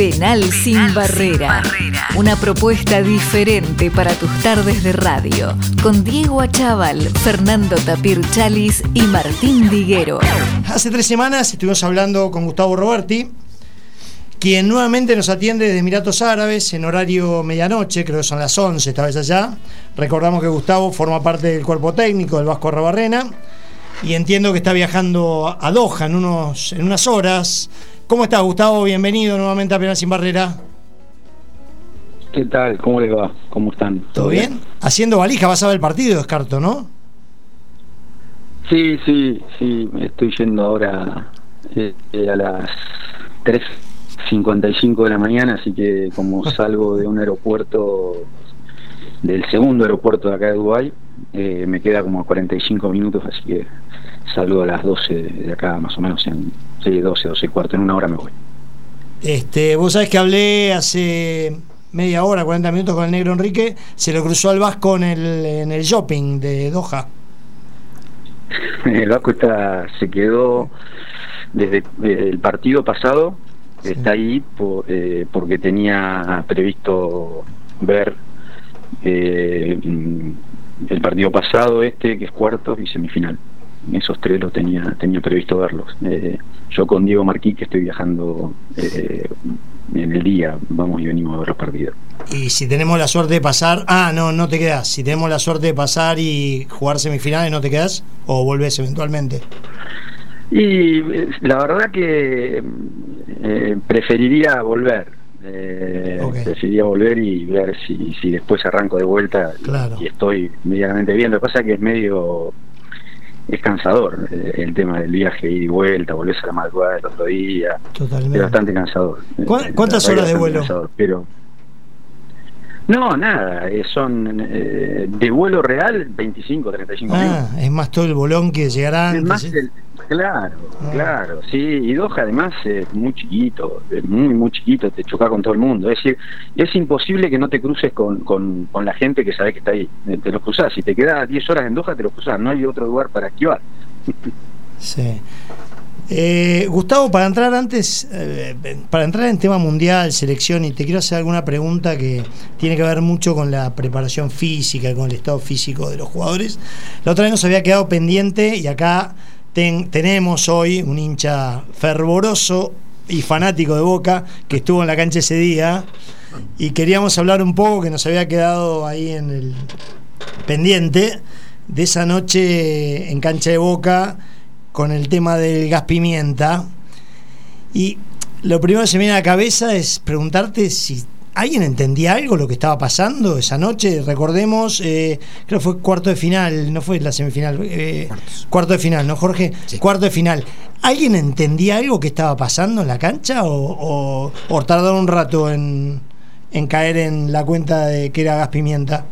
Penal, sin, barrera. Una propuesta diferente para tus tardes de radio. Con Diego Achával, Fernando Tapir Chalis y Martín Diguero. Hace tres semanas estuvimos hablando con Gustavo Roberti, quien nuevamente nos atiende desde Emiratos Árabes en horario medianoche, creo que son las 11 esta vez allá. Recordamos que Gustavo forma parte del cuerpo técnico del Vasco Rabarrena y entiendo que está viajando a Doha en, unos, en unas horas. ¿Cómo estás, Gustavo? Bienvenido nuevamente a Penal Sin Barrera. ¿Qué tal? ¿Cómo les va? ¿Cómo están? ¿Todo bien? Haciendo valija, vas a ver el partido, descarto, ¿no? Sí, sí, sí. Estoy yendo ahora eh, a las 3.55 de la mañana, así que como salgo de un aeropuerto, del segundo aeropuerto de acá de Dubái, eh, me queda como 45 minutos, así que salgo a las 12 de acá, más o menos en sí, 12, 12 y cuarto, en una hora me voy. Este, vos sabés que hablé hace media hora, 40 minutos con el negro Enrique, se lo cruzó al Vasco en el, en el shopping de Doha. El Vasco está, se quedó desde eh, el partido pasado, está ahí eh, porque tenía previsto ver eh, el partido pasado este, que es cuarto y semifinal. Esos tres los tenía, tenía previsto verlos. Eh, yo con Diego Marquí, que estoy viajando eh, en el día, vamos y venimos a ver los partidos. Y si tenemos la suerte de pasar, ah, no, no te quedas. Si tenemos la suerte de pasar y jugar semifinales, ¿no te quedas? ¿O volvés eventualmente? Y eh, la verdad que preferiría volver eh, Decidí volver y ver si, si después arranco de vuelta y, estoy medianamente bien. Lo que pasa es que es medio. Es cansador eh, el tema del viaje, ir y vuelta, volvés a la madrugada del otro día. Totalmente. Es bastante cansador. Eh, ¿Cuántas horas de vuelo? pero no, nada, eh, son de vuelo real 25, 35 ah, Es más todo el bolón que llegará Es más el, Claro, ah. claro, sí, y Doha además es muy chiquito, es muy, muy chiquito, te choca con todo el mundo. Es decir, es imposible que no te cruces con, con, la gente que sabe que está ahí. Eh, te los cruzás, si te quedas 10 horas en Doha, te los cruzás, no hay otro lugar para esquivar. Sí. Eh, Gustavo, para entrar antes, eh, para entrar en tema mundial, selección, y te quiero hacer alguna pregunta que tiene que ver mucho con la preparación física, con el estado físico de los jugadores. La otra vez nos había quedado pendiente y acá tenemos hoy un hincha fervoroso y fanático de Boca que estuvo en la cancha ese día y queríamos hablar un poco que nos había quedado ahí en el pendiente de esa noche en cancha de Boca con el tema del gas pimienta. Y lo primero que se me viene a la cabeza es preguntarte si ¿Alguien entendía algo lo que estaba pasando esa noche? Recordemos, eh, creo que fue cuarto de final, no fue la semifinal, eh, cuarto de final, ¿no, Jorge? Cuarto de final. ¿Alguien entendía algo que estaba pasando en la cancha o, o, tardaron un rato en, en caer en la cuenta de que era gas pimienta?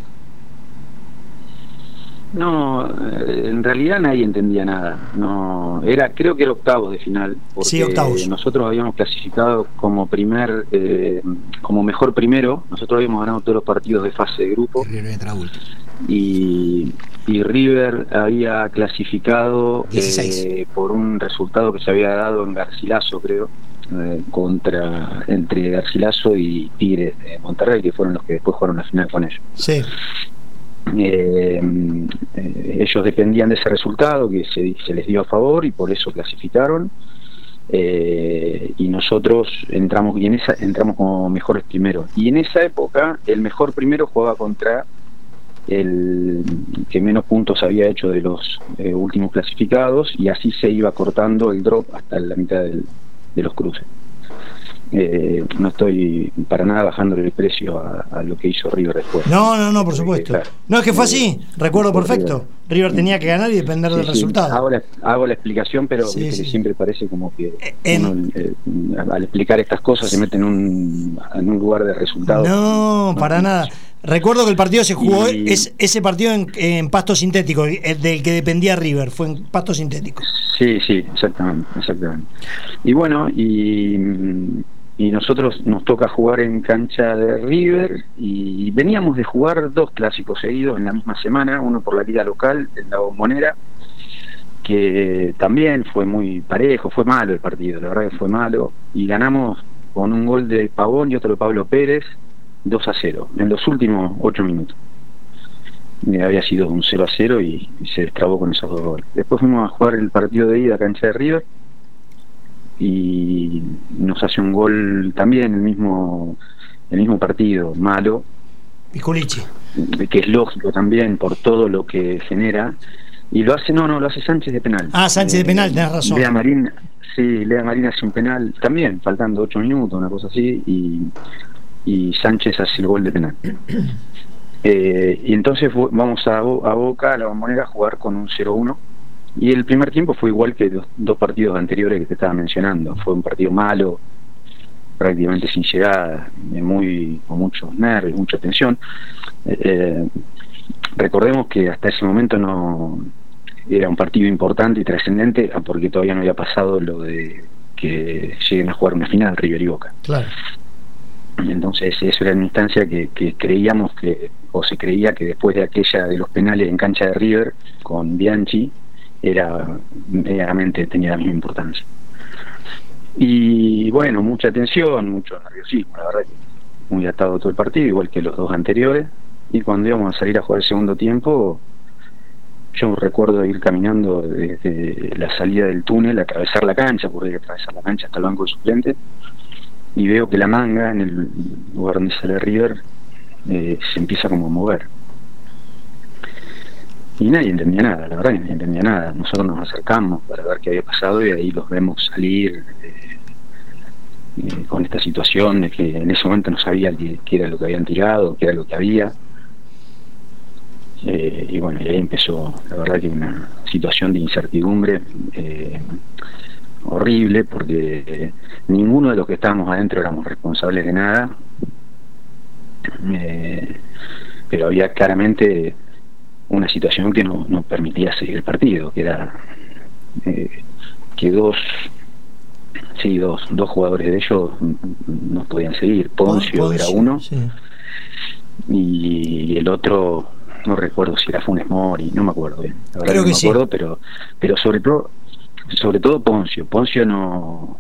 No, eh, en realidad nadie entendía nada. No, era, creo que era octavos de final, porque nosotros habíamos clasificado como primer, eh, como mejor primero. Nosotros habíamos ganado todos los partidos de fase de grupo. Y, y River había clasificado eh, por un resultado que se había dado en Garcilaso, creo, contra entre Garcilaso y Tigres de Monterrey, que fueron los que después jugaron la final con ellos. Sí. Eh, eh, ellos dependían de ese resultado que se, les dio a favor y por eso clasificaron. Eh, y nosotros entramos en esa entramos como mejores primeros. Y en esa época el mejor primero jugaba contra el que menos puntos había hecho de los últimos clasificados y así se iba cortando el drop hasta la mitad de los cruces eh, no estoy para nada bajándole el precio a, lo que hizo River después. No, no, no, por supuesto. no, es que fue así, recuerdo perfecto. River tenía que ganar y depender del resultado. Hago la, hago la, explicación, pero siempre parece como que eh, eh, al explicar estas cosas se mete en un, en un lugar de resultado. No, para nada. Recuerdo que el partido se jugó, es, ese partido en, pasto sintético, el del que dependía River, fue en pasto sintético. Sí, sí, exactamente, exactamente. Y bueno, y y nosotros nos toca jugar en cancha de River y veníamos de jugar dos clásicos seguidos en la misma semana, uno por la liga local en la bombonera, que también fue muy parejo, fue malo el partido, la verdad que fue malo, y ganamos con un gol de Pavón y otro de Pablo Pérez, 2 a 0, en los últimos 8 minutos. había sido un 0 a 0 y, se destrabó con esos dos goles. Después fuimos a jugar el partido de ida a cancha de River y nos hace un gol también el mismo el mismo partido malo. Piculichi que es lógico también por todo lo que genera. Y lo hace no no lo hace Sánchez de penal. Ah Sánchez de penal tenés razón. Lea Marín sí Lea Marina hace un penal también faltando ocho minutos una cosa así y, y Sánchez hace el gol de penal. Eh, y entonces vamos a, a Boca a la bombonera a jugar con un 0-1 y el primer tiempo fue igual que los dos partidos anteriores que te estaba mencionando. Fue un partido malo, prácticamente sin llegada, muy, con muchos nervios, mucha tensión. Eh, eh, recordemos que hasta ese momento no era un partido importante y trascendente ah, porque todavía no había pasado lo de que lleguen a jugar una final River y Boca. Claro. Entonces eso era una instancia que, que, creíamos que, o se creía que después de aquella de los penales en cancha de River con Bianchi, era medianamente tenía la misma importancia. Y bueno, mucha tensión, mucho nerviosismo, la verdad que muy atado todo el partido, igual que los dos anteriores. Y cuando íbamos a salir a jugar el segundo tiempo, yo recuerdo ir caminando desde la salida del túnel, atravesar la cancha, porque atravesar la cancha hasta el banco de suplente, y veo que la manga en el lugar donde sale River eh, se empieza como a mover y nadie entendía nada, la verdad que nadie entendía nada. Nosotros nos acercamos para ver qué había pasado y ahí los vemos salir eh, eh, con esta situación de que en ese momento no sabía qué, era lo que habían tirado, qué era lo que había. Eh, y bueno, y ahí empezó, la verdad que una situación de incertidumbre horrible porque ninguno de los que estábamos adentro éramos responsables de nada. pero había claramente una situación que no, no permitía seguir el partido, que era eh, que dos sí, dos, dos jugadores de ellos no podían seguir. Poncio, era uno y el otro no recuerdo si era Funes Mori, no me acuerdo bien. no me acuerdo, pero pero sobre todo sobre todo Poncio. Poncio no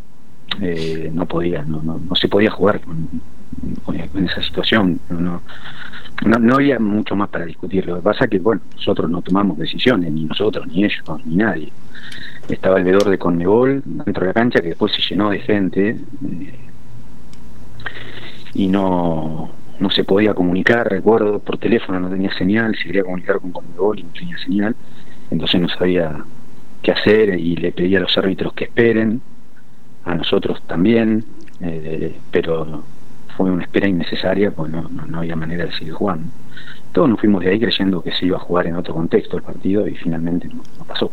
eh, no podía, no, no, no, se podía jugar con, con, esa situación. No, no, no había mucho más para discutir. Lo que pasa es que, bueno, nosotros no tomamos decisiones, ni nosotros, ni ellos, ni nadie. Estaba el vedor de Conmebol dentro de la cancha que después se llenó de gente eh, y no, no se podía comunicar, recuerdo, por teléfono no tenía señal, se quería comunicar con Conmebol y no tenía señal, entonces no sabía qué hacer y le pedía a los árbitros que esperen, a nosotros también, eh, pero fue una espera innecesaria, pues no, no, había manera de seguir jugando. Todos nos fuimos de ahí creyendo que se iba a jugar en otro contexto el partido y finalmente no, pasó.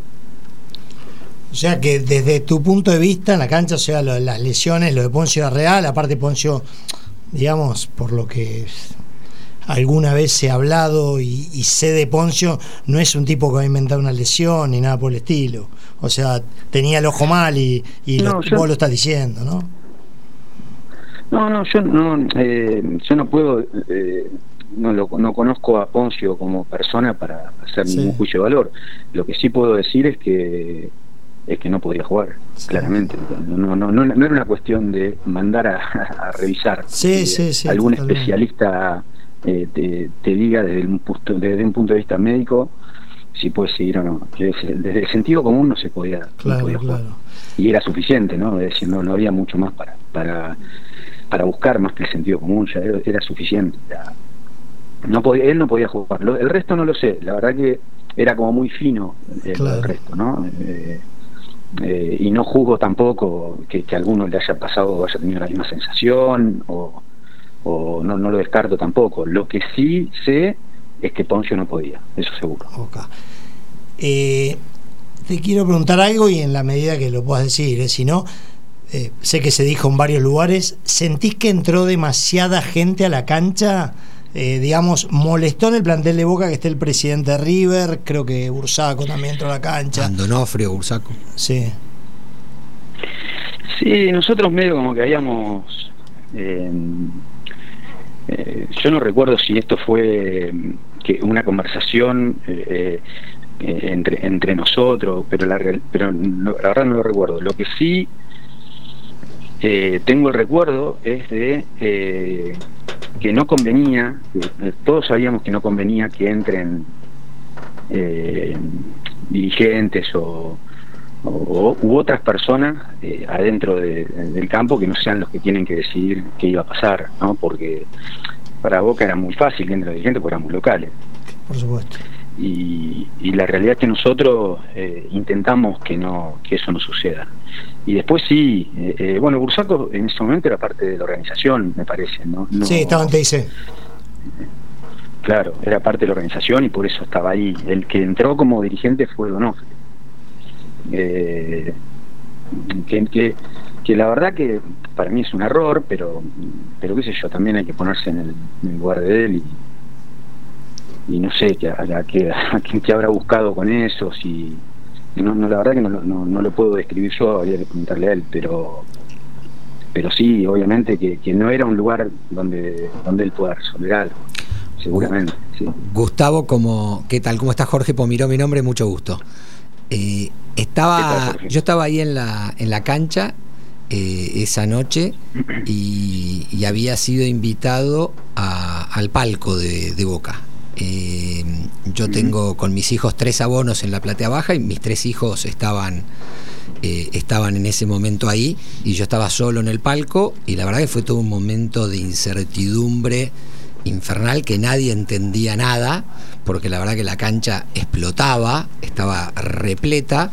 O sea que desde tu punto de vista en la cancha, o sea, las lesiones, lo de Poncio era real, aparte Poncio, digamos, por lo que alguna vez se ha hablado y, sé de Poncio, no es un tipo que va a inventar una lesión ni nada por el estilo. O sea, tenía el ojo mal y, y vos lo estás diciendo, ¿no? No, no, yo no, eh, yo no puedo, eh, no, lo, no conozco a Poncio como persona para hacer ningún juicio de valor. Lo que sí puedo decir es que es que no podía jugar, claramente. No, no, no, no, era una cuestión de mandar a, revisar. Sí, sí, algún especialista eh, te, te, diga desde un, punto, desde un punto de vista médico si puede seguir o no. Desde el sentido común no se podía, claro, jugar. Y era suficiente, ¿no? Es decir, no, no había mucho más para, para para buscar más que el sentido común, ya era, suficiente. no podía, él no podía jugar. el resto no lo sé, la verdad que era como muy fino el, resto, ¿no? Eh, eh, y no juzgo tampoco que, que a alguno le haya pasado o haya tenido la misma sensación, o, o no, no lo descarto tampoco. Lo que sí sé es que Poncio no podía, eso seguro. Eh, te quiero preguntar algo y en la medida que lo puedas decir, si no, eh, sé que se dijo en varios lugares, ¿sentís que entró demasiada gente a la cancha? Eh, digamos, molestó en el plantel de Boca que esté el presidente de River, creo que Bursaco también entró a la cancha. Andonofrio, Bursaco. Sí. Sí, nosotros medio como que habíamos... Eh, yo no recuerdo si esto fue que una conversación entre, entre nosotros, pero, la, pero la verdad no lo recuerdo. Lo que sí eh, tengo el recuerdo es de eh, que no convenía, todos sabíamos que no convenía que entren dirigentes o, u otras personas adentro del campo que no sean los que tienen que decidir qué iba a pasar, ¿no? Porque para Boca era muy fácil que entre dirigentes porque éramos locales. Por supuesto y, la realidad es que nosotros eh, intentamos que no que eso no suceda. Y después sí eh, eh, bueno Bursaco en ese momento era parte de la organización me parece no, sí estaba en TIC claro era parte de la organización y por eso estaba ahí. El que entró como dirigente fue Donofre que, que, que la verdad que para mí es un error pero pero qué sé yo también hay que ponerse en el, en el lugar de él y y no sé a, a, qué, a habrá buscado con eso, si no, no la verdad que no, no, no, lo puedo describir yo, habría que preguntarle a él, pero pero sí, obviamente que, que no era un lugar donde, donde él pueda resolver algo, seguramente. Sí. Gustavo, como, ¿qué tal? ¿Cómo está Jorge Pomiró? Mi nombre, mucho gusto. Eh, estaba, yo estaba ahí en la, en la cancha eh, esa noche y, y, había sido invitado a, al palco de, de Boca. Eh, yo tengo con mis hijos tres abonos en la platea baja y mis tres hijos estaban, eh, estaban en ese momento ahí y yo estaba solo en el palco y la verdad que fue todo un momento de incertidumbre infernal que nadie entendía nada porque la verdad que la cancha explotaba, estaba repleta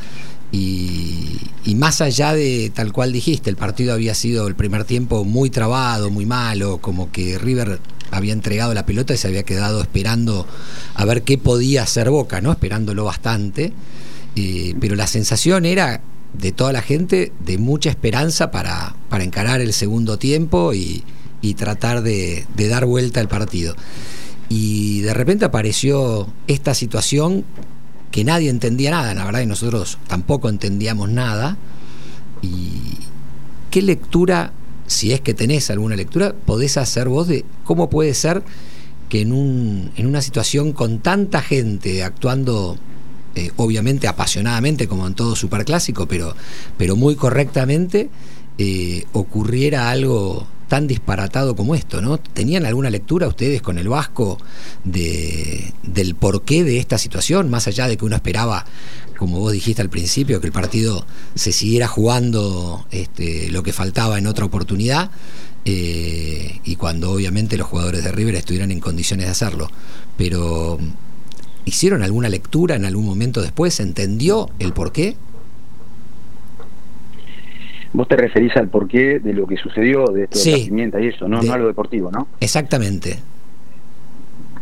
y, y, más allá de tal cual dijiste, el partido había sido el primer tiempo muy trabado, muy malo, como que River había entregado la pelota y se había quedado esperando a ver qué podía hacer Boca, ¿no? Esperándolo bastante. Pero la sensación era de toda la gente de mucha esperanza para, para encarar el segundo tiempo y, y tratar de, dar vuelta al partido. Y de repente apareció esta situación que nadie entendía nada, la verdad que nosotros tampoco entendíamos nada. ¿Y qué lectura si es que tenés alguna lectura, podés hacer vos de cómo puede ser que en, un, en una situación con tanta gente actuando, eh, obviamente apasionadamente, como en todo superclásico, pero, pero muy correctamente, eh, ocurriera algo tan disparatado como esto, ¿no? ¿Tenían alguna lectura ustedes con el Vasco de, del porqué de esta situación, más allá de que uno esperaba como vos dijiste al principio, que el partido se siguiera jugando este, lo que faltaba en otra oportunidad eh, y cuando obviamente los jugadores de River estuvieran en condiciones de hacerlo. Pero, ¿hicieron alguna lectura en algún momento después? ¿Entendió el porqué? Vos te referís al porqué de lo que sucedió, de esto sí, y eso, ¿no? no a lo deportivo, ¿no? Exactamente.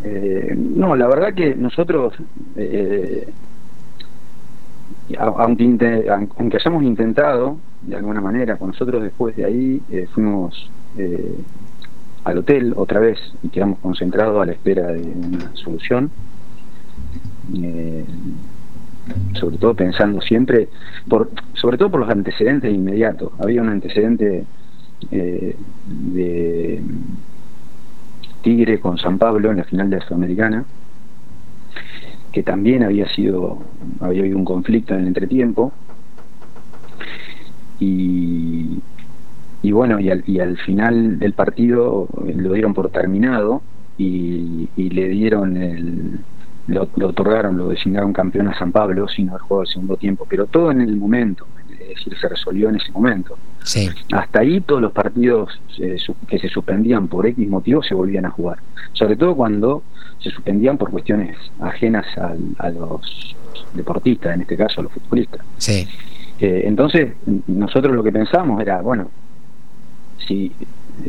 Eh, no, la verdad que nosotros eh, aunque, aunque hayamos intentado, de alguna manera, con nosotros después de ahí eh, fuimos eh, al hotel otra vez y quedamos concentrados a la espera de una solución. Eh, sobre todo pensando siempre, por, sobre todo por los antecedentes inmediatos. Había un antecedente eh, de Tigre con San Pablo en la final de la Sudamericana, que también había sido, había habido un conflicto en el entretiempo. Y, y bueno, y al, y al final del partido lo dieron por terminado y, y le dieron el, lo, lo, otorgaron, lo designaron campeón a San Pablo sin haber jugado el segundo tiempo, pero todo en el momento, es decir, se resolvió en ese momento. Sí. Hasta ahí todos los partidos eh, que se suspendían por X motivo se volvían a jugar, sobre todo cuando se suspendían por cuestiones ajenas al, a los deportistas, en este caso a los futbolistas. Sí. Eh, entonces, nosotros lo que pensamos era, bueno, si,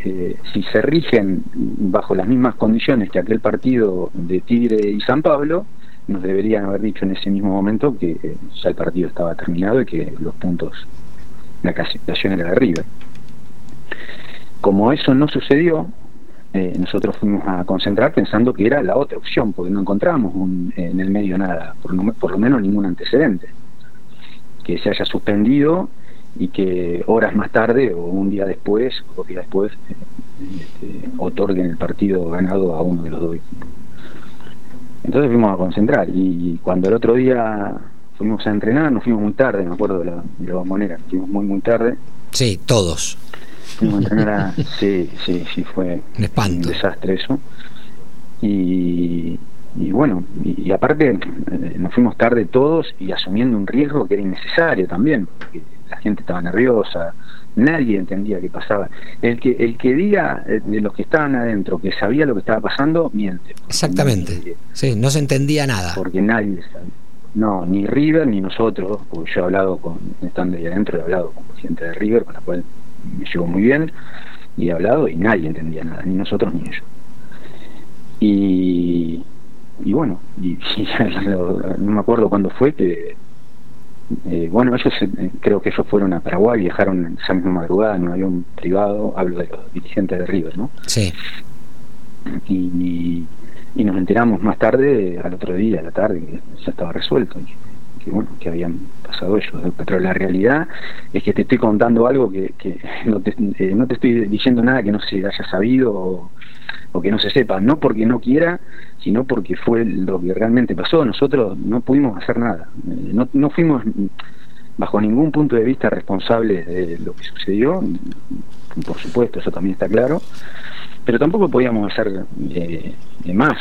eh, si se rigen bajo las mismas condiciones que aquel partido de Tigre y San Pablo, nos deberían haber dicho en ese mismo momento que eh, ya el partido estaba terminado y que los puntos, la clasificación era de River. Como eso no sucedió, eh, nosotros fuimos a concentrar pensando que era la otra opción, porque no encontramos un, en el medio nada, por, lo menos ningún antecedente, que se haya suspendido y que horas más tarde o un día después o dos días después eh, este, otorguen el partido ganado a uno de los dos equipos. Entonces fuimos a concentrar y cuando el otro día fuimos a entrenar, nos fuimos muy tarde, me acuerdo de la, de la bombonera, fuimos muy muy tarde. Sí, todos. Fuimos a entrenar a... Sí, sí, sí, fue un, espanto. un desastre eso. Y, y bueno, y, aparte eh, nos fuimos tarde todos y asumiendo un riesgo que era innecesario también, porque la gente estaba nerviosa, nadie entendía qué pasaba. El que el que diga eh, de los que estaban adentro que sabía lo que estaba pasando, miente. Exactamente. sí, no se entendía nada. Porque nadie sabía. No, ni River ni nosotros, porque yo he hablado con, estando ahí adentro, he hablado con gente de River, con la cual me llevo muy bien, y he hablado y nadie entendía nada, ni nosotros ni ellos. Y, y bueno, y, no me acuerdo cuándo fue que, eh, bueno, ellos eh, creo que ellos fueron a Paraguay, viajaron esa misma madrugada en un avión privado, hablo de los dirigentes de River, ¿no? Sí. Y, y nos enteramos más tarde, al otro día, a la tarde, que ya estaba resuelto, y que bueno, que habían pasado ellos. Pero la realidad es que te estoy contando algo que, que no, te, eh, no te estoy diciendo nada que no se haya sabido o, o que no se sepa, no porque no quiera, sino porque fue lo que realmente pasó. Nosotros no pudimos hacer nada, eh, no, no fuimos bajo ningún punto de vista responsables de lo que sucedió, por supuesto, eso también está claro, pero tampoco podíamos hacer eh, más.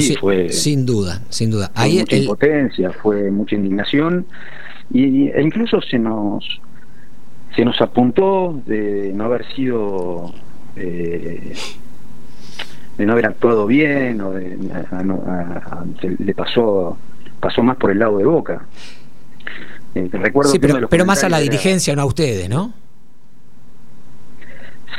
sí, fue, sin duda, sin duda. Fue mucha impotencia, fue mucha indignación y, e incluso se nos se nos apuntó de no haber sido eh, de no haber actuado bien o de, le pasó pasó más por el lado de Boca. Eh, recuerdo sí, pero, pero más a la dirigencia, no a ustedes, ¿no?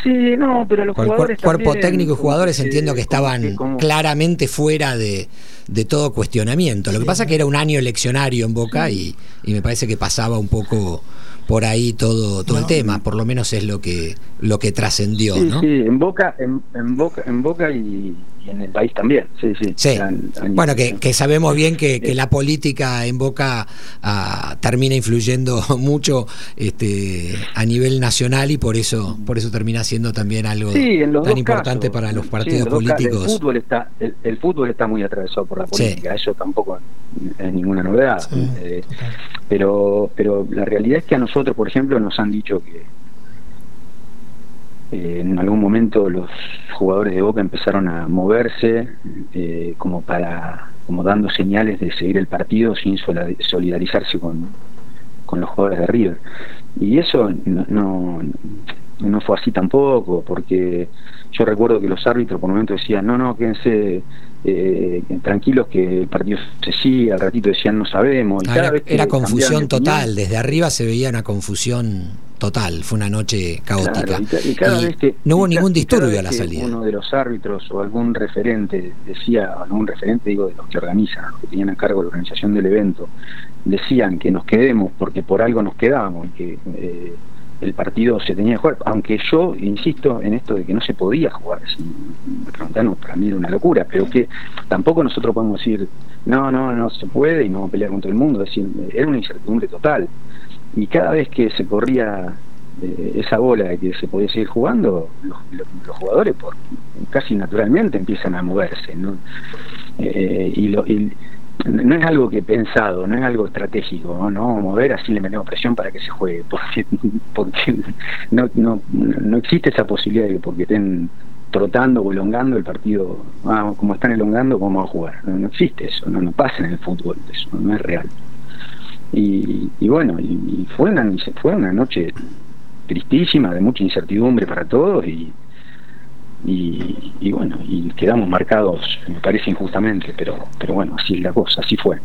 Sí, no, pero los jugadores cuerpo técnico y jugadores entiendo que estaban claramente fuera de, de, todo cuestionamiento. Lo que pasa es que era un año eleccionario en Boca y, y me parece que pasaba un poco por ahí todo todo el tema por lo menos es lo que lo que trascendió sí, ¿no? sí en Boca en, en Boca en Boca y, en el país también sí sí, sí. bueno que, que, sabemos bien que, que, la política en Boca uh, termina influyendo mucho este a nivel nacional y por eso por eso termina siendo también algo tan importante casos. para los partidos políticos el fútbol está el, el, fútbol está muy atravesado por la política eso tampoco es ninguna novedad. Eh, pero pero la realidad es que a nosotros por ejemplo nos han dicho que eh, en algún momento los jugadores de Boca empezaron a moverse eh, como para como dando señales de seguir el partido sin solidarizarse con, con los jugadores de River. Y eso no, no, no fue así tampoco porque yo recuerdo que los árbitros por un momento decían no no quédense eh, tranquilos que el partido se sigue, al ratito decían no sabemos. Y ah, cada era, vez que era confusión total, opinión, desde arriba se veía una confusión total, fue una noche caótica. Claro, y, y, cada y vez que, no hubo ningún disturbio a la salida. Uno de los árbitros o algún referente decía, algún referente digo de los que organizan, los que tenían a cargo la organización del evento, decían que nos quedemos porque por algo nos quedábamos y que eh, el partido se tenía que jugar, aunque yo insisto en esto de que no se podía jugar, si me preguntaron, para mí era una locura, pero que tampoco nosotros podemos decir, no, no, no se puede y no vamos a pelear contra el mundo, es decir, era una incertidumbre total. Y cada vez que se corría eh, esa bola de que se podía seguir jugando, los, jugadores por casi naturalmente empiezan a moverse, ¿no? Eh, y, lo, y no es algo que pensado, no es algo estratégico, no, no mover así le metemos presión para que se juegue, porque, no, no, no existe esa posibilidad de que porque estén trotando o elongando el partido, ah, como están elongando, vamos a jugar. No, no, existe eso, no, no pasa en el fútbol, eso no es real. Y, y bueno, y fue, una, fue una noche tristísima, de mucha incertidumbre para todos y, y, y, bueno, y quedamos marcados, me parece injustamente, pero, pero bueno, así es la cosa, así fue.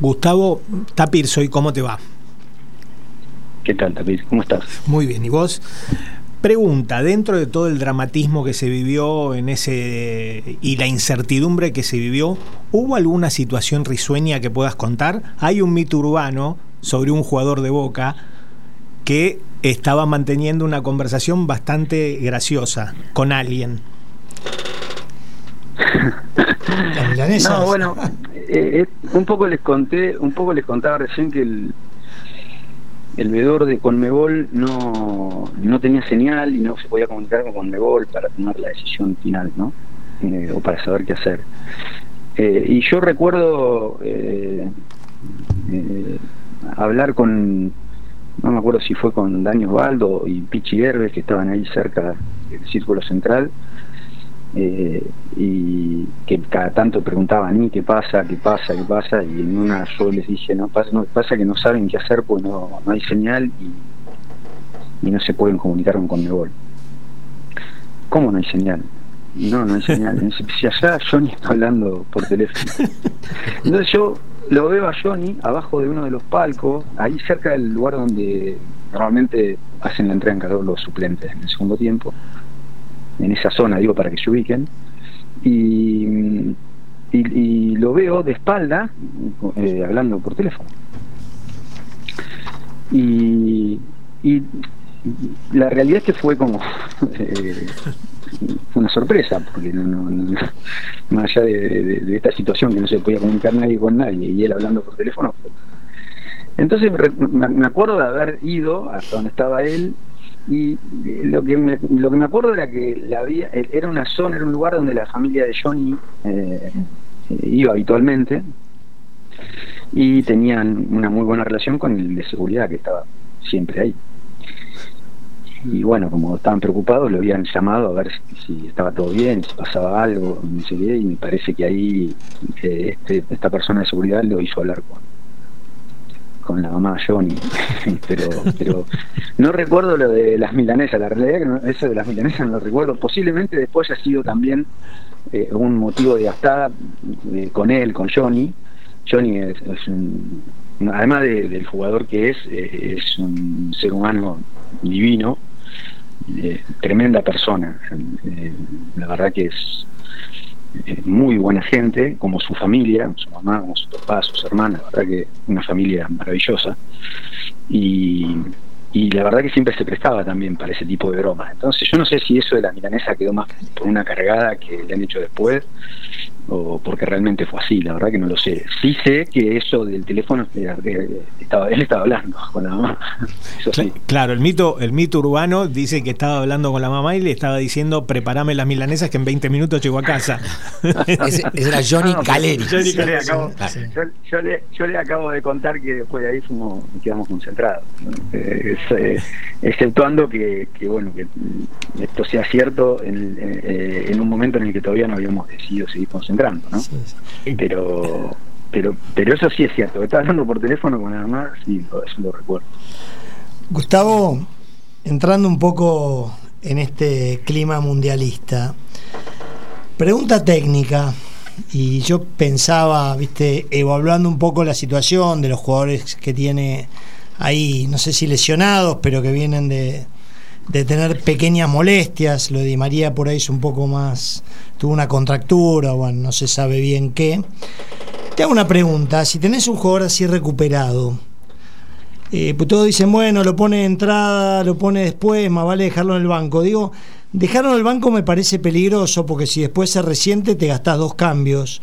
Gustavo Tapir, soy, ¿cómo te va? ¿Qué tal, Tapir? ¿Cómo estás? Muy bien, ¿y vos? Pregunta, dentro de todo el dramatismo que se vivió en ese y la incertidumbre que se vivió, ¿hubo alguna situación risueña que puedas contar? Hay un mito urbano sobre un jugador de Boca que estaba manteniendo una conversación bastante graciosa con alguien. no, bueno, eh, un poco les conté, un poco les contaba recién que el, el veedor de Conmebol no, no tenía señal y no se podía comunicar con Conmebol para tomar la decisión final, ¿no? Eh, o para saber qué hacer. Eh, y yo recuerdo eh, hablar con no me acuerdo si fue con Dani Osvaldo y Pichi Herbes, que estaban ahí cerca del círculo central, eh, y que cada tanto preguntaban, ¿y qué pasa? ¿qué pasa? ¿qué pasa? Y en una yo les dije, no pasa, no, pasa que no saben qué hacer porque no, no hay señal y, y no se pueden comunicar con Conmebol. ¿Cómo no hay señal? No, no hay señal. Si allá Johnny está hablando por teléfono. Entonces yo lo veo a Johnny abajo de uno de los palcos, ahí cerca del lugar donde normalmente hacen la entrega en calor los suplentes en el segundo tiempo, en esa zona, digo, para que se ubiquen, y, lo veo de espalda, eh, hablando por teléfono. Y, y la realidad es que fue como eh, una sorpresa, porque no, más allá de, esta situación que no se podía comunicar nadie con nadie y él hablando por teléfono. Entonces me acuerdo de haber ido hasta donde estaba él y lo que me, lo que me acuerdo era que la era una zona, era un lugar donde la familia de Johnny eh, iba habitualmente y tenían una muy buena relación con el de seguridad que estaba siempre ahí y bueno, como estaban preocupados, lo habían llamado a ver si, estaba todo bien, si pasaba algo, no y me parece que ahí eh, este, esta persona de seguridad lo hizo hablar con, con la mamá Johnny, pero, pero no recuerdo lo de las milanesas, la realidad que eso de las milanesas no lo recuerdo, posiblemente después haya sido también eh, un motivo de gastada eh, con él, con Johnny, Johnny es, un, además del jugador que es, es un ser humano divino, eh, tremenda persona. Eh, la verdad que es muy buena gente, como su familia, su mamá, como su papá, sus hermanas, la verdad que una familia maravillosa. Y, y la verdad que siempre se prestaba también para ese tipo de bromas. Entonces yo no sé si eso de la milanesa quedó más por una cargada que le han hecho después o porque realmente fue así, la verdad que no lo sé. Sí sé que eso del teléfono estaba, él estaba hablando con la mamá. Claro, el mito, el mito urbano dice que estaba hablando con la mamá y le estaba diciendo prepárame las milanesas que en 20 minutos llego a casa. ese, era Johnny Caleri. yo, le, acabo de contar que después de ahí fuimos, quedamos concentrados. Eh, eh, exceptuando que, bueno que esto sea cierto en, eh, en un momento en el que todavía no habíamos decidido seguir concentrados ¿no? Pero, pero, pero eso sí es cierto. Estaba hablando por teléfono con mamá, sí, eso lo recuerdo. Gustavo, entrando un poco en este clima mundialista, pregunta técnica. Y yo pensaba, viste, evaluando un poco la situación de los jugadores que tiene ahí, no sé si lesionados, pero que vienen de, de tener pequeñas molestias. Lo de Di María por ahí es un poco más. tuvo una contractura, bueno, no se sabe bien qué. Te hago una pregunta: si tenés un jugador así recuperado, eh, pues todos dicen, bueno, lo pone de entrada, lo pone después, más vale dejarlo en el banco. Digo, dejarlo en el banco me parece peligroso porque si después se resiente te gastás dos cambios.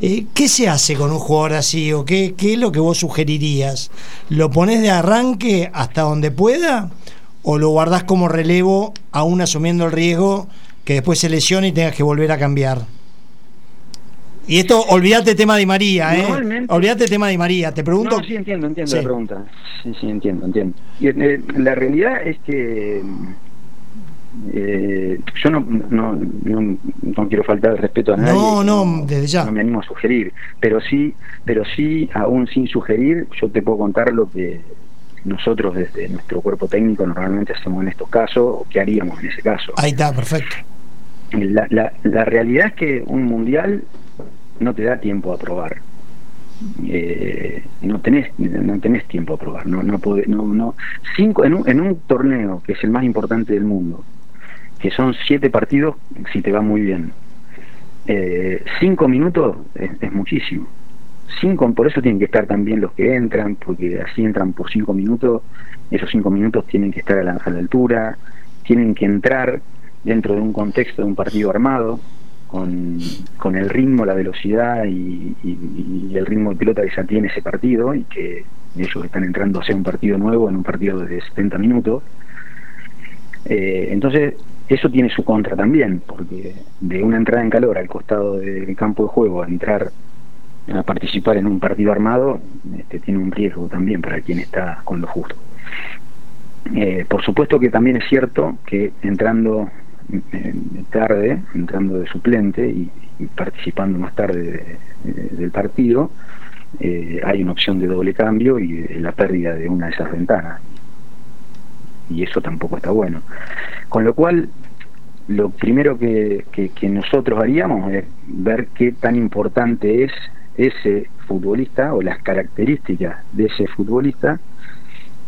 Eh, ¿Qué se hace con un jugador así o qué, qué es lo que vos sugerirías? ¿Lo pones de arranque hasta donde pueda o lo guardás como relevo aún asumiendo el riesgo que después se lesione y tengas que volver a cambiar? Y esto, olvídate el tema de María, ¿eh? Olvídate el tema de María, te pregunto. No, sí entiendo, entiendo la pregunta. Sí, sí, entiendo, entiendo. Y eh, la realidad es que eh, yo no, no, no, quiero faltar el respeto a nadie. No, no, desde ya. No me animo a sugerir, pero sí, pero sí, aún sin sugerir, yo te puedo contar lo que nosotros desde nuestro cuerpo técnico normalmente hacemos en estos casos o qué haríamos en ese caso. Ahí está, perfecto. La, la, la realidad es que un mundial no te da tiempo a probar. Eh, no tenés no tenés tiempo a probar no no, no, no cinco en un, en un torneo que es el más importante del mundo que son siete partidos si te va muy bien eh, cinco minutos es muchísimo cinco, por eso tienen que estar también los que entran, porque así entran por cinco minutos, esos cinco minutos tienen que estar a la, altura, tienen que entrar dentro de un contexto de un partido armado, con, con el ritmo, la velocidad y, el ritmo de pelota que ya tiene ese partido y que ellos están entrando a hacer un partido nuevo en un partido de 70 minutos. Eh, entonces, eso tiene su contra también, porque de una entrada en calor al costado del campo de juego a entrar a participar en un partido armado este, tiene un riesgo también para quien está con lo justo. Eh, por supuesto que también es cierto que entrando eh, tarde, entrando de suplente y, participando más tarde del partido, eh, hay una opción de doble cambio y la pérdida de una de esas ventanas. Y eso tampoco está bueno. Con lo cual, lo primero que, nosotros haríamos es ver qué tan importante es ese futbolista o las características de ese futbolista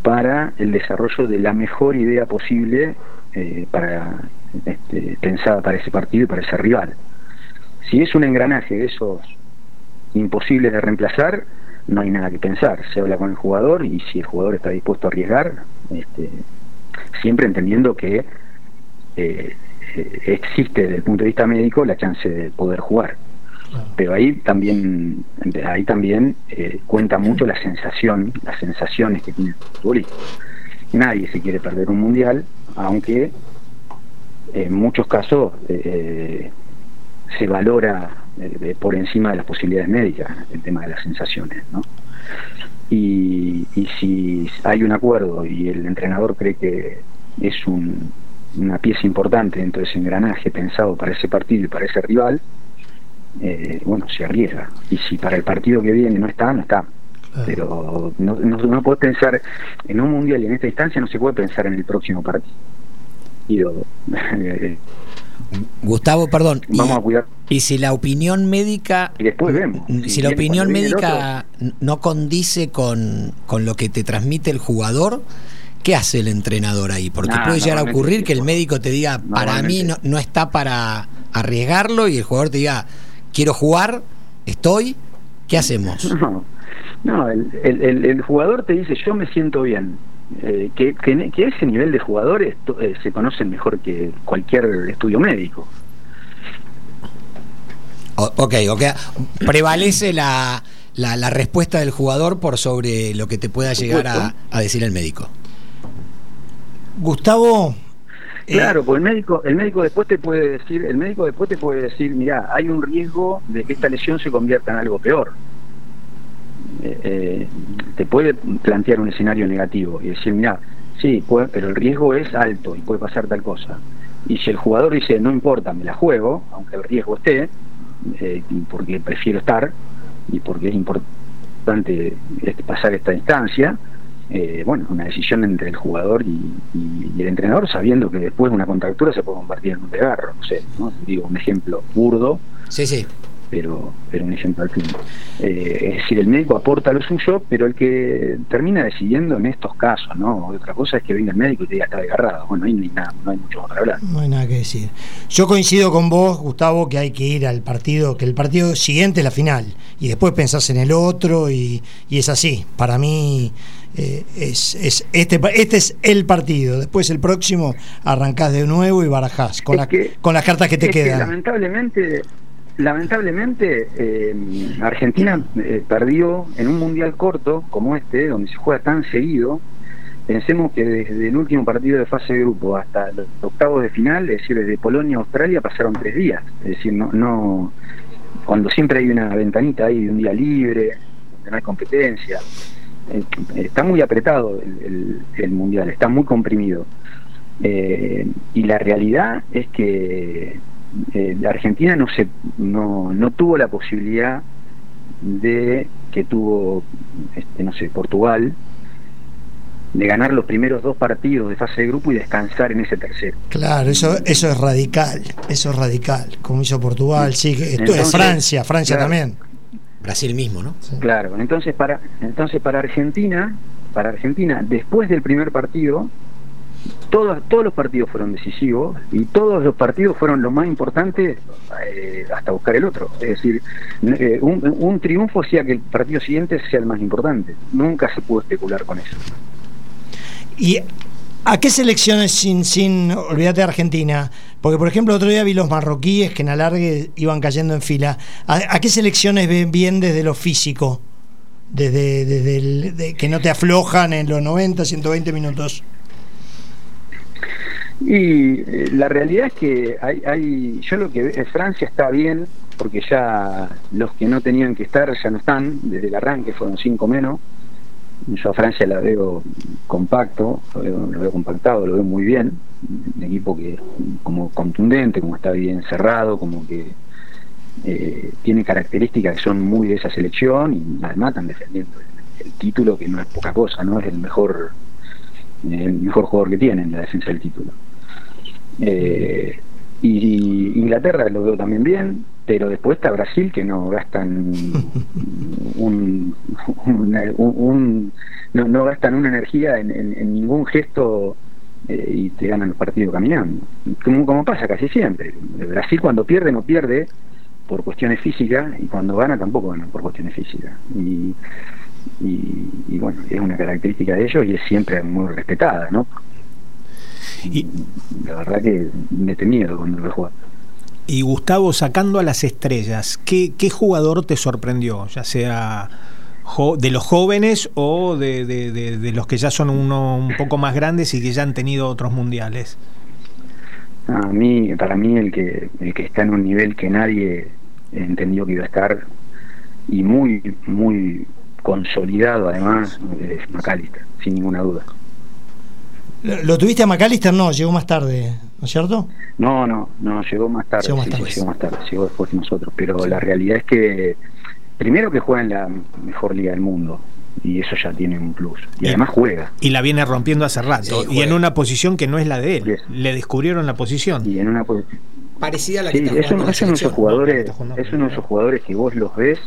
para el desarrollo de la mejor idea posible eh, para este, pensada para ese partido y para ese rival. Si es un engranaje de esos imposibles de reemplazar, no hay nada que pensar. Se habla con el jugador y si el jugador está dispuesto a arriesgar, este, siempre entendiendo que eh, existe desde el punto de vista médico la chance de poder jugar. Pero ahí también, ahí también eh, cuenta mucho la sensación, las sensaciones que tiene el futbolista. Nadie se quiere perder un mundial, aunque en muchos casos eh, se valora eh, por encima de las posibilidades médicas el tema de las sensaciones. ¿no? Y, si hay un acuerdo y el entrenador cree que es una pieza importante dentro de ese engranaje pensado para ese partido y para ese rival, eh, bueno, se arriesga. Y si para el partido que viene no está, no está. Pero no, no, no puedes pensar en un mundial y en esta instancia no se puede pensar en el próximo partido. Gustavo, perdón. Vamos a cuidar. Y si la opinión médica. Y después vemos. Si, la opinión médica no condice con, con, lo que te transmite el jugador, ¿qué hace el entrenador ahí? Porque puede llegar a ocurrir que el médico te diga, para mí no, no está para arriesgarlo, y el jugador te diga, quiero jugar, estoy, ¿qué hacemos? No, el, el, el jugador te dice, yo me siento bien eh, que, que, ese nivel de jugadores eh, se conocen mejor que cualquier estudio médico. ok, ok. Prevalece la, la, respuesta del jugador por sobre lo que te pueda llegar a, decir el médico. Gustavo. Eh, claro, pues el médico, el médico después te puede decir, el médico después te puede decir, mira, hay un riesgo de que esta lesión se convierta en algo peor. Eh, te puede plantear un escenario negativo y decir, mira, sí, puede, pero el riesgo es alto y puede pasar tal cosa. Y si el jugador dice, no importa, me la juego, aunque el riesgo esté, eh, porque prefiero estar y porque es importante este, pasar esta instancia, eh, bueno, una decisión entre el jugador y, el entrenador, sabiendo que después de una contractura se puede convertir en un desgarro. No sé, ¿no? digo un ejemplo burdo. Sí, sí pero, pero un ejemplo al fin. Eh, es decir, el médico aporta lo suyo, pero el que termina decidiendo en estos casos, ¿no? Otra cosa es que venga el médico y te diga está desgarrado. Bueno, no hay, nada, no hay mucho más para hablar. No hay nada que decir. Yo coincido con vos, Gustavo, que hay que ir al partido, que el partido siguiente es la final, y después pensás en el otro, y, y es así. Para mí. Eh, es, es, este, este es el partido. Después el próximo arrancás de nuevo y barajás con, con las cartas que te quedan. lamentablemente, lamentablemente eh, Argentina eh, perdió en un mundial corto como este, donde se juega tan seguido. Pensemos que desde el último partido de fase de grupo hasta los octavos de final, es decir, desde Polonia a Australia pasaron tres días. Es decir, no, no cuando siempre hay una ventanita ahí de un día libre, donde no hay competencia. Eh, está muy apretado el, mundial, está muy comprimido. y la realidad es que eh, Argentina no, se, no, no tuvo la posibilidad de que tuvo, este, no sé, Portugal, de ganar los primeros dos partidos de fase de grupo y descansar en ese tercero. Claro, eso eso es radical, eso es radical, como hizo Portugal, sí, esto es Francia, Francia también. Brasil mismo, ¿no? Claro, entonces para entonces para Argentina, para Argentina después del primer partido todos, todos los partidos fueron decisivos y todos los partidos fueron lo más importante eh, hasta buscar el otro. Es decir, eh, un, triunfo hacía que el partido siguiente sea el más importante. Nunca se pudo especular con eso. ¿Y a qué selecciones sin, sin olvídate de Argentina? Porque, por ejemplo, otro día vi los marroquíes que en alargue iban cayendo en fila. ¿A, qué selecciones ven bien desde lo físico? Desde, desde que no te aflojan en los 90, 120 minutos. Y eh, la realidad es que hay, hay, yo lo que Francia está bien, porque ya los que no tenían que estar ya no están, desde el arranque fueron cinco menos. Yo a Francia la veo compacto, lo veo, compactado, lo veo muy bien. Un equipo que como contundente, como está bien cerrado, como que eh, tiene características que son muy de esa selección y además están defendiendo el, título, que no es poca cosa, ¿no? Es el mejor, el mejor jugador que tiene en la defensa del título. Eh, y Inglaterra lo veo también bien, pero después está Brasil que no gastan un, no, gastan una energía en, ningún gesto eh, y te ganan los partidos caminando. Como, como pasa casi siempre. Brasil cuando pierde no pierde por cuestiones físicas y cuando gana tampoco gana por cuestiones físicas. Y, y, bueno, es una característica de ellos y es siempre muy respetada, ¿no? Y la verdad que me miedo cuando lo juega. Y Gustavo, sacando a las estrellas, ¿qué, qué jugador te sorprendió? Ya sea de los jóvenes o de, de, los que ya son uno un poco más grandes y que ya han tenido otros mundiales. A mí, para mí el que, el que está en un nivel que nadie entendió que iba a estar y muy, muy consolidado además es McAllister, sin ninguna duda. ¿Lo, tuviste a McAllister? No, llegó más tarde, ¿no es cierto? No, no, no, llegó más tarde. Llegó más tarde, llegó, más tarde llegó después de nosotros. Pero la realidad es que, primero que juega en la mejor liga del mundo, y eso ya tiene un plus. Y, además juega. Y la viene rompiendo hace rato. y en una posición que no es la de él. Le descubrieron la posición. Y en una parecida a la que sí, es, uno de esos jugadores, es uno de esos jugadores que vos los ves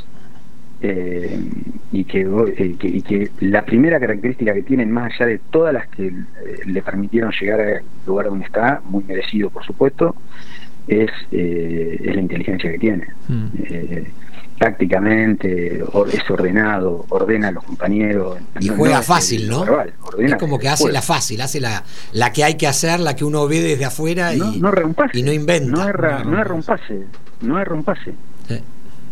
eh, y, que, eh, que, y que la primera característica que tienen, más allá de todas las que eh, le permitieron llegar al lugar donde está, muy merecido por supuesto, es, es la inteligencia que tiene. Mm. tácticamente es ordenado, ordena a los compañeros. Y juega fácil, ¿no? es como que hace la fácil, hace la, la que hay que hacer, la que uno ve desde afuera y no, y no inventa. No es, no, rompase, no es rompase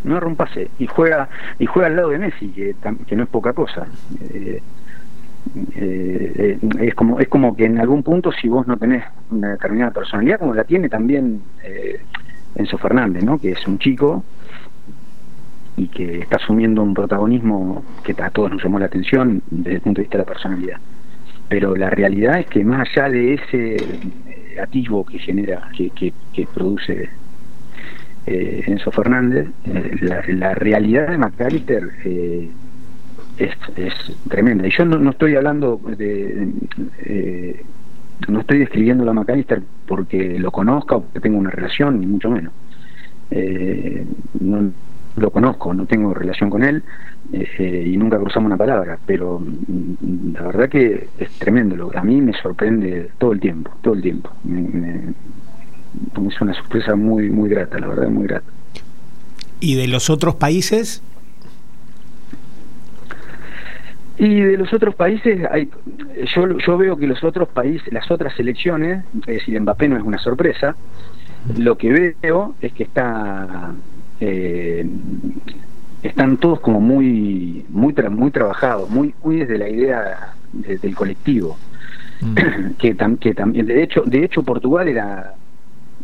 no pase y juega y juega al lado de Messi que, no es poca cosa. Eh, eh, es como es como que en algún punto si vos no tenés una determinada personalidad como la tiene también eh, Enzo Fernández no que es un chico y que está asumiendo un protagonismo que a todos nos llamó la atención desde el punto de vista de la personalidad. Pero la realidad es que más allá de ese eh, atisbo que genera que, que, que produce eh, Enzo Fernández, eh, la, realidad de McAllister eh, es, tremenda. Y yo no, estoy hablando de... no estoy describiendo a McAllister porque lo conozca o porque tengo una relación, ni mucho menos. no lo conozco, no tengo relación con él y nunca cruzamos una palabra, pero mm, la verdad que es tremendo. A mí me sorprende todo el tiempo, todo el tiempo. me, es una sorpresa muy, muy grata, la verdad, muy grata. ¿Y de los otros países? Y de los otros países, hay, yo, yo veo que los otros países, las otras selecciones, es decir, Mbappé no es una sorpresa, lo que veo es que está eh, están todos como muy muy muy trabajados, muy muy desde la idea del colectivo. Mm. que, que también de hecho de hecho Portugal era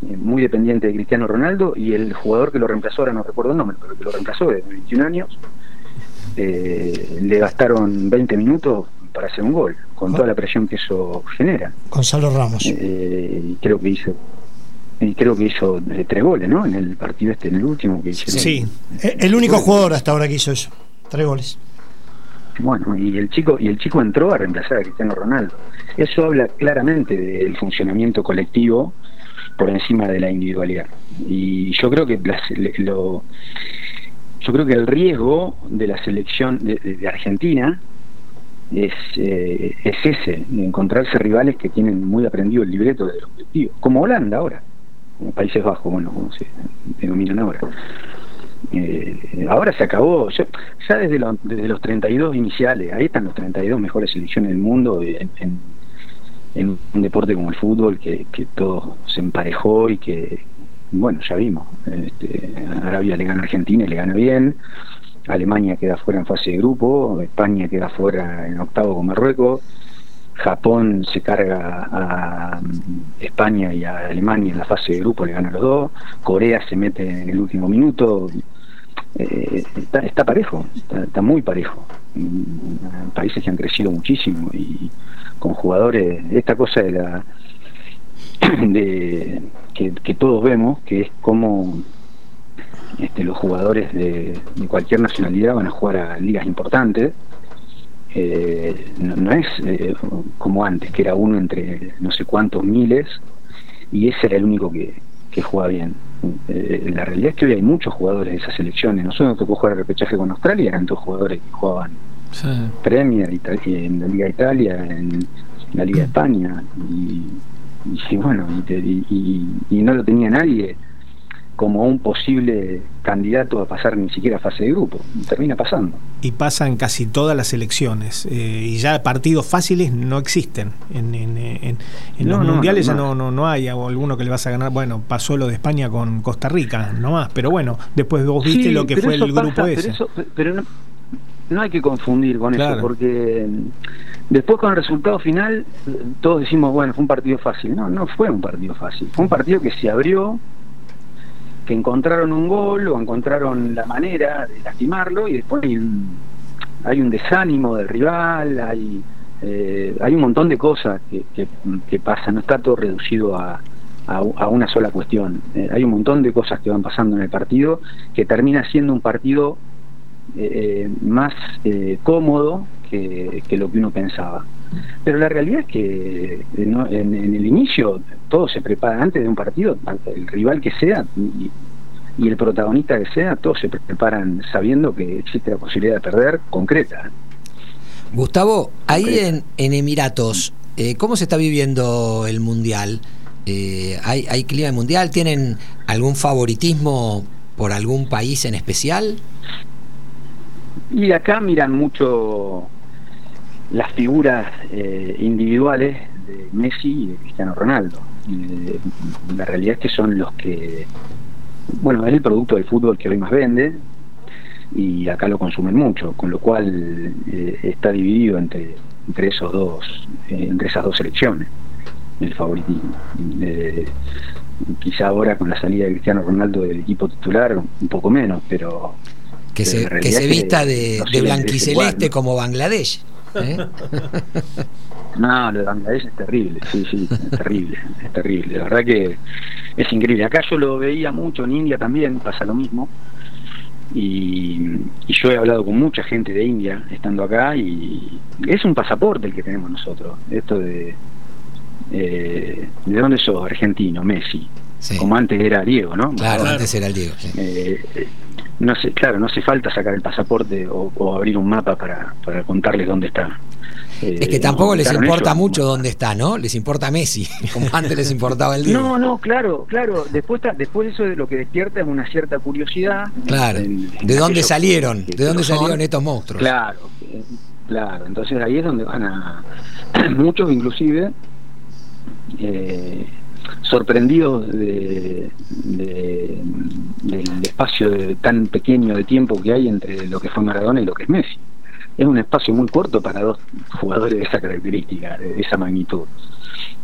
muy dependiente de Cristiano Ronaldo y el jugador que lo reemplazó, ahora no recuerdo el nombre, pero que lo reemplazó de 21 años, eh, le gastaron 20 minutos para hacer un gol, con toda la presión que eso genera. Gonzalo Ramos. Eh, y creo que hizo y creo que hizo tres goles, ¿no? En el partido este, en el último que hicieron. Sí, el único jugador hasta ahora que hizo eso, tres goles. Bueno, y el chico y el chico entró a reemplazar a Cristiano Ronaldo. Eso habla claramente del funcionamiento colectivo por encima de la individualidad. Y yo creo que lo, yo creo que el riesgo de la selección de, Argentina es, eh, es ese, de encontrarse rivales que tienen muy aprendido el libreto del objetivo, como Holanda ahora, como Países Bajos, bueno, como se denominan ahora. Eh, ahora se acabó, ya, desde, desde los 32 iniciales, ahí están los 32 mejores selecciones del mundo en en un deporte como el fútbol que, todo se emparejó y que, bueno, ya vimos, este, Arabia le gana a Argentina y le gana bien, Alemania queda fuera en fase de grupo, España queda fuera en octavo con Marruecos, Japón se carga a España y a Alemania en la fase de grupo, le gana a los dos, Corea se mete en el último minuto, eh, está, parejo, está, muy parejo. Mm, países que han crecido muchísimo y con jugadores, esta cosa de la de que, todos vemos, que es como este, los jugadores de, cualquier nacionalidad van a jugar a ligas importantes. Eh, no, es eh, como antes, que era uno entre no sé cuántos miles y ese era el único que, que juega bien. Eh, la realidad es que hoy hay muchos jugadores de esas selecciones. Nosotros nos tocó jugar el repechaje con Australia, eran todos jugadores que jugaban Premier, en la Liga Italia, en la Liga España. Y, y bueno, y, no lo tenía nadie como un posible candidato a pasar ni siquiera fase de grupo. Termina pasando. Y pasan casi todas las elecciones. Eh, y ya partidos fáciles no existen. En, en, los mundiales ya no, no, no hay alguno que le vas a ganar. Bueno, pasó lo de España con Costa Rica, no más. Pero bueno, después vos viste lo que fue el grupo ese. Pero, no, no, hay que confundir con eso, porque Después con el resultado final, todos decimos, bueno, fue un partido fácil. No, no fue un partido fácil. Fue un partido que se abrió, que encontraron un gol o encontraron la manera de lastimarlo y después hay un, desánimo del rival, hay, eh, hay un montón de cosas que, que, pasan, no está todo reducido a, a, una sola cuestión. Eh, hay un montón de cosas que van pasando en el partido que termina siendo un partido eh, más cómodo que, lo que uno pensaba. Pero la realidad es que eh, en, el inicio todo se prepara antes de un partido, el rival que sea y, el protagonista que sea, todos se preparan sabiendo que existe la posibilidad de perder concreta. Gustavo, ahí en, en Emiratos, eh, ¿cómo se está viviendo el Mundial? Eh, ¿hay, ¿Hay clima mundial? ¿Tienen algún favoritismo por algún país en especial? Y acá miran mucho las figuras eh, individuales de Messi y de Cristiano Ronaldo. Eh, la realidad es que son los que, bueno, es el producto del fútbol que hoy más vende y acá lo consumen mucho, con lo cual eh, está dividido entre, entre esos dos, entre esas dos selecciones, el favoritismo. quizá ahora con la salida de Cristiano Ronaldo del equipo titular, un poco menos, pero... Que se, que se vista de, de blanquiceleste como Bangladesh. ¿Eh? No, lo de Bangladesh es terrible, sí, sí, es terrible, es terrible. La verdad que es increíble. Acá yo lo veía mucho, en India también pasa lo mismo. Y, yo he hablado con mucha gente de India estando acá y es un pasaporte el que tenemos nosotros. Esto de. Eh, ¿De dónde sos? Argentino, Messi. Como antes era Diego, ¿no? Claro, antes era el Diego. Eh, no sé, claro, no hace falta sacar el pasaporte o, abrir un mapa para, para contarles dónde está. es que eh, tampoco les importa mucho dónde está, ¿no? Les importa Messi, como antes les importaba el día. No, no, claro, claro. Después, después eso de lo que despierta es una cierta curiosidad. Claro. ¿De dónde salieron? ¿De dónde salieron estos monstruos? Claro, claro. Entonces ahí es donde van a muchos, inclusive. Eh, sorprendidos de, del espacio tan pequeño de tiempo que hay entre lo que fue Maradona y lo que es Messi. Es un espacio muy corto para dos jugadores de esa característica, de esa magnitud.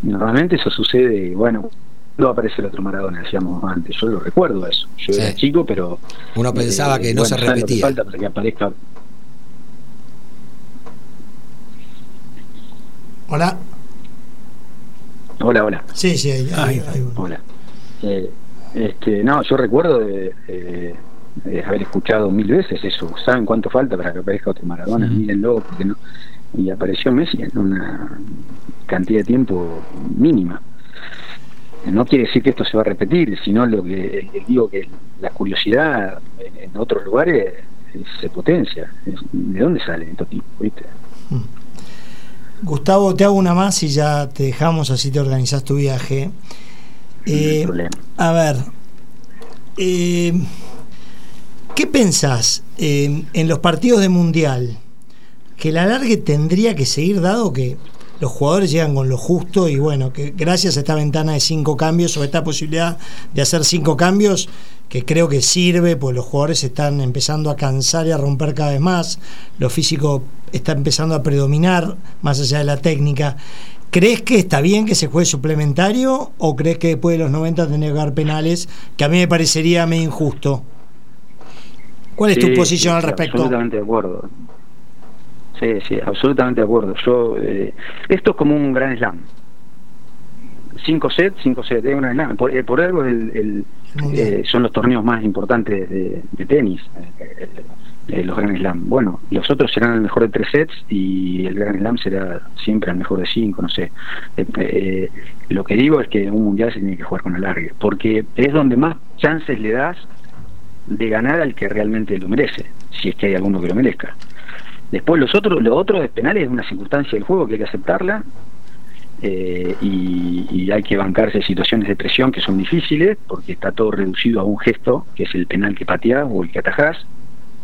Normalmente eso sucede, bueno, no aparece el otro Maradona, decíamos antes, yo lo recuerdo eso. Yo era chico, pero... Uno pensaba que no se repetía. falta para que aparezca... Hola. Hola, hola. Sí, sí, hay, Hola. Eh, este, no, yo recuerdo de, haber escuchado mil veces eso. ¿Saben cuánto falta para que aparezca otro Maradona? Mírenlo, porque no. Y apareció Messi en una cantidad de tiempo mínima. No quiere decir que esto se va a repetir, sino lo que digo que la curiosidad en, otros lugares se potencia. ¿De dónde sale estos tipos? ¿viste? Mm. Gustavo, te hago una más y ya te dejamos, así te organizas tu viaje. Eh, a ver, eh, ¿qué pensás eh, en los partidos de Mundial? Que la largue tendría que seguir dado que los jugadores llegan con lo justo y bueno, que gracias a esta ventana de cinco cambios o esta posibilidad de hacer cinco cambios, que creo que sirve, pues los jugadores están empezando a cansar y a romper cada vez más, lo físico está empezando a predominar más allá de la técnica. ¿Crees que está bien que se juegue suplementario o crees que después de los 90 tendría que haber penales, que a mí me parecería medio injusto? ¿Cuál es tu posición al respecto? Absolutamente de acuerdo. Sí, sí, absolutamente de acuerdo. Yo, eh, esto es como un gran slam. Cinco sets, cinco sets, es una slam. Por, eh, por algo el, eh, son los torneos más importantes de, tenis, los Grand Slam. Bueno, los otros serán el mejor de tres sets y el Grand Slam será siempre el mejor de cinco, no sé. lo que digo es que un mundial se tiene que jugar con alargue, porque es donde más chances le das de ganar al que realmente lo merece, si es que hay alguno que lo merezca. Después los otros, lo otro de penales es una circunstancia del juego que hay que aceptarla eh, y, hay que bancarse situaciones de presión que son difíciles porque está todo reducido a un gesto que es el penal que pateás o el que atajás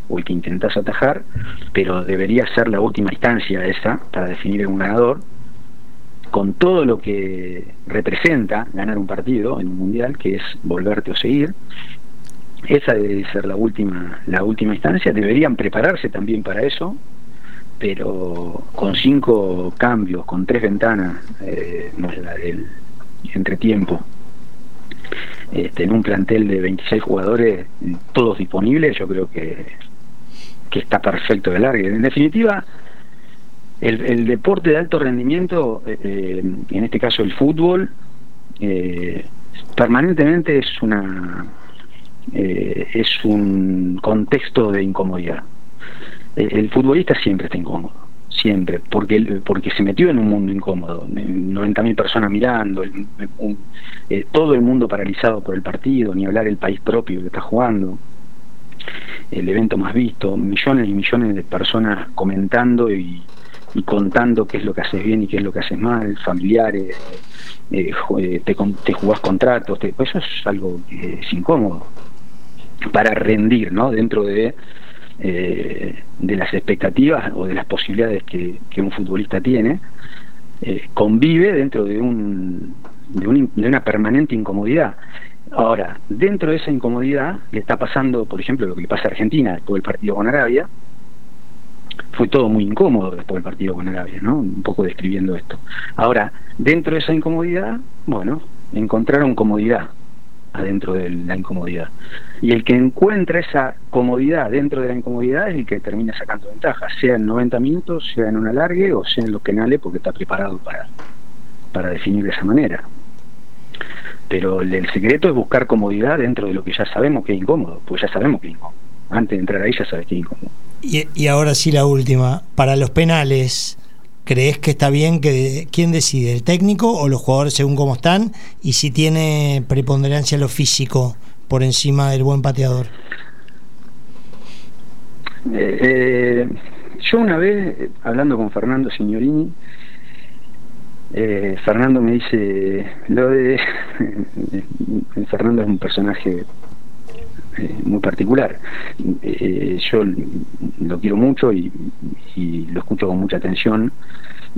o el que intentás atajar, pero debería ser la última instancia esa para definir un ganador. Con todo lo que representa ganar un partido en un mundial, que es volverte o seguir, esa debe ser la última, la última instancia. Deberían prepararse también para eso, pero con cinco cambios, con tres ventanas, eh, es la del entretiempo, este, en un plantel de 26 jugadores, todos disponibles, yo creo que, que está perfecto de largue. En definitiva, el, el deporte de alto rendimiento, eh, eh, en este caso el fútbol, permanentemente es una eh, es un contexto de incomodidad. Eh, el futbolista siempre está incómodo, siempre, porque, porque se metió en un mundo incómodo, 90.000 personas mirando, eh, todo el mundo paralizado por el partido, ni hablar el país propio que está jugando, el evento más visto, millones y millones de personas comentando y, contando qué es lo que haces bien y qué es lo que haces mal, familiares, te, te jugás contratos, eso es algo que es incómodo para rendir ¿no? dentro de, eh, de las expectativas o de las posibilidades que, un futbolista tiene, eh, convive dentro de, un, de, un, de una permanente incomodidad. Ahora, dentro de esa incomodidad le está pasando, por ejemplo, lo que pasa a Argentina después del partido con Arabia, fue todo muy incómodo después del partido con Arabia, ¿no? Un poco describiendo esto. Ahora, dentro de esa incomodidad, bueno, encontraron comodidad adentro de la incomodidad. Y el que encuentra esa comodidad dentro de la incomodidad es el que termina sacando ventaja, sea en 90 minutos, sea en un alargue o sea en los penales porque está preparado para, para definir de esa manera. Pero el, secreto es buscar comodidad dentro de lo que ya sabemos que es incómodo, pues ya sabemos que es incómodo. Antes de entrar ahí ya sabes que es incómodo. Y, y ahora sí la última, para los penales, ¿Crees que está bien que quién decide, el técnico o los jugadores según cómo están? Y si tiene preponderancia lo físico por encima del buen pateador. Eh, eh, yo una vez, hablando con Fernando Signorini, eh, Fernando me dice, lo de... Fernando es un personaje muy particular. yo lo quiero mucho y, lo escucho con mucha atención,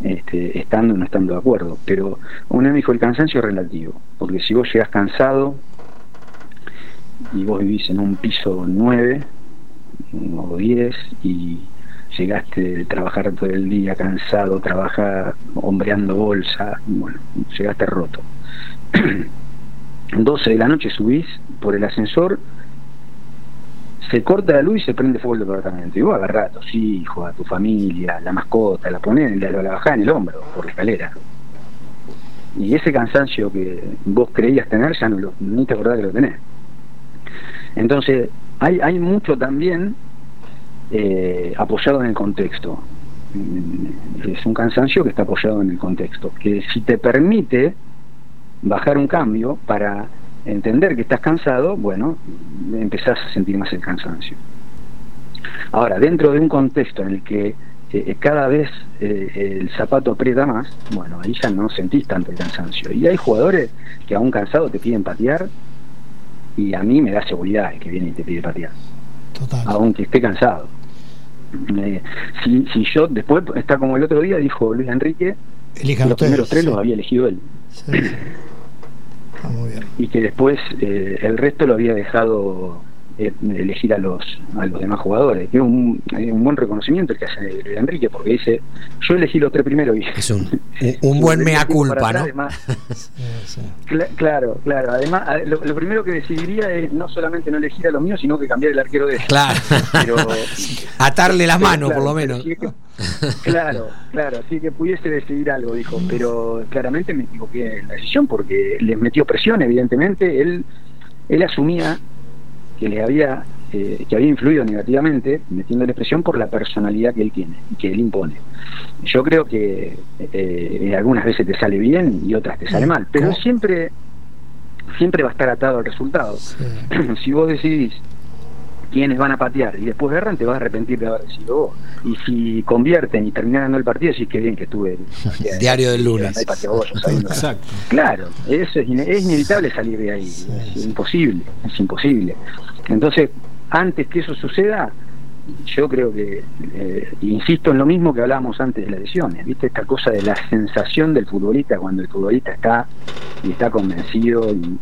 este, estando o no estando de acuerdo. Pero una me dijo, el cansancio es relativo, porque si vos llegas cansado y vos vivís en un piso 9 o 10 y llegaste de trabajar todo el día cansado, trabaja hombreando bolsa, bueno, llegaste roto. 12 de la noche subís por el ascensor, se corta la luz y se prende fuego el departamento. Y vos agarrás a tus hijos, a tu familia, la mascota, la ponés, la, la bajás en el hombro por la escalera y ese cansancio que vos creías tener ya no lo, ni te acordás que lo tenés. Entonces, hay, hay mucho también eh, apoyado en el contexto. Es un cansancio que está apoyado en el contexto, que si te permite bajar un cambio para entender que estás cansado, bueno, empezás a sentir más el cansancio. Ahora, dentro de un contexto en el que eh, cada vez eh, el zapato aprieta más, bueno, ahí ya no sentís tanto el cansancio. Y hay jugadores que aún cansados te piden patear y a mí me da seguridad el que viene y te pide patear. Total. Aunque esté cansado. Eh, si, si yo después, está como el otro día, dijo Luis Enrique, los primeros tres los había elegido él. Ah, y que después el resto lo había dejado eh, elegir a los a los demás jugadores. Es un, un buen reconocimiento el que hace Enrique, porque dice, yo elegí los tres primeros. Y, es un, un, buen mea culpa, ¿no? claro, claro. Además, lo, primero que decidiría es no solamente no elegir a los míos, sino que cambiar el arquero de ellos. Claro. Atarle las manos, por lo menos. claro, claro, así que pudiese decidir algo, dijo, pero claramente me equivoqué en la decisión porque les metió presión, evidentemente, él, él asumía que le había eh, que había influido negativamente, metiéndole presión por la personalidad que él tiene y que él impone. Yo creo que eh, algunas veces te sale bien y otras te sale mal, pero siempre siempre va a estar atado al resultado. si vos decidís quiénes van a patear y después erran, te vas a arrepentir de haber sido vos. Y si convierten y terminan ganando el partido, sí que bien que estuve. Diario del lunes. Exacto. Claro, eso es, inevitable salir de ahí. es imposible, es imposible. Entonces, antes que eso suceda, yo creo que, eh, insisto en lo mismo que hablábamos antes de las lesiones, ¿viste? Esta cosa de la sensación del futbolista cuando el futbolista está y está convencido y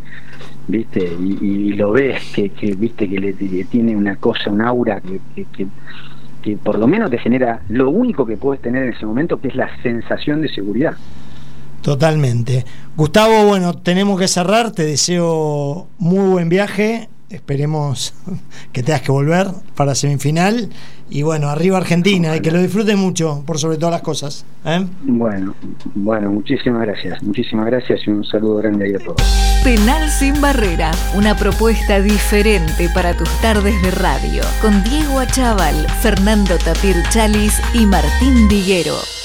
viste y, lo ves que, viste que le, tiene una cosa un aura que, que, por lo menos te genera lo único que puedes tener en ese momento que es la sensación de seguridad. Totalmente. Gustavo bueno tenemos que cerrar. Te deseo muy buen viaje esperemos que tengas que volver para semifinal y bueno, arriba Argentina y que lo disfruten mucho por sobre todas las cosas. ¿eh? Bueno, bueno, muchísimas gracias, muchísimas gracias y un saludo grande ahí a todos. Penal sin barrera, una propuesta diferente para tus tardes de radio, con Diego Achával, Fernando Tapir Chalis y Martín Diguero.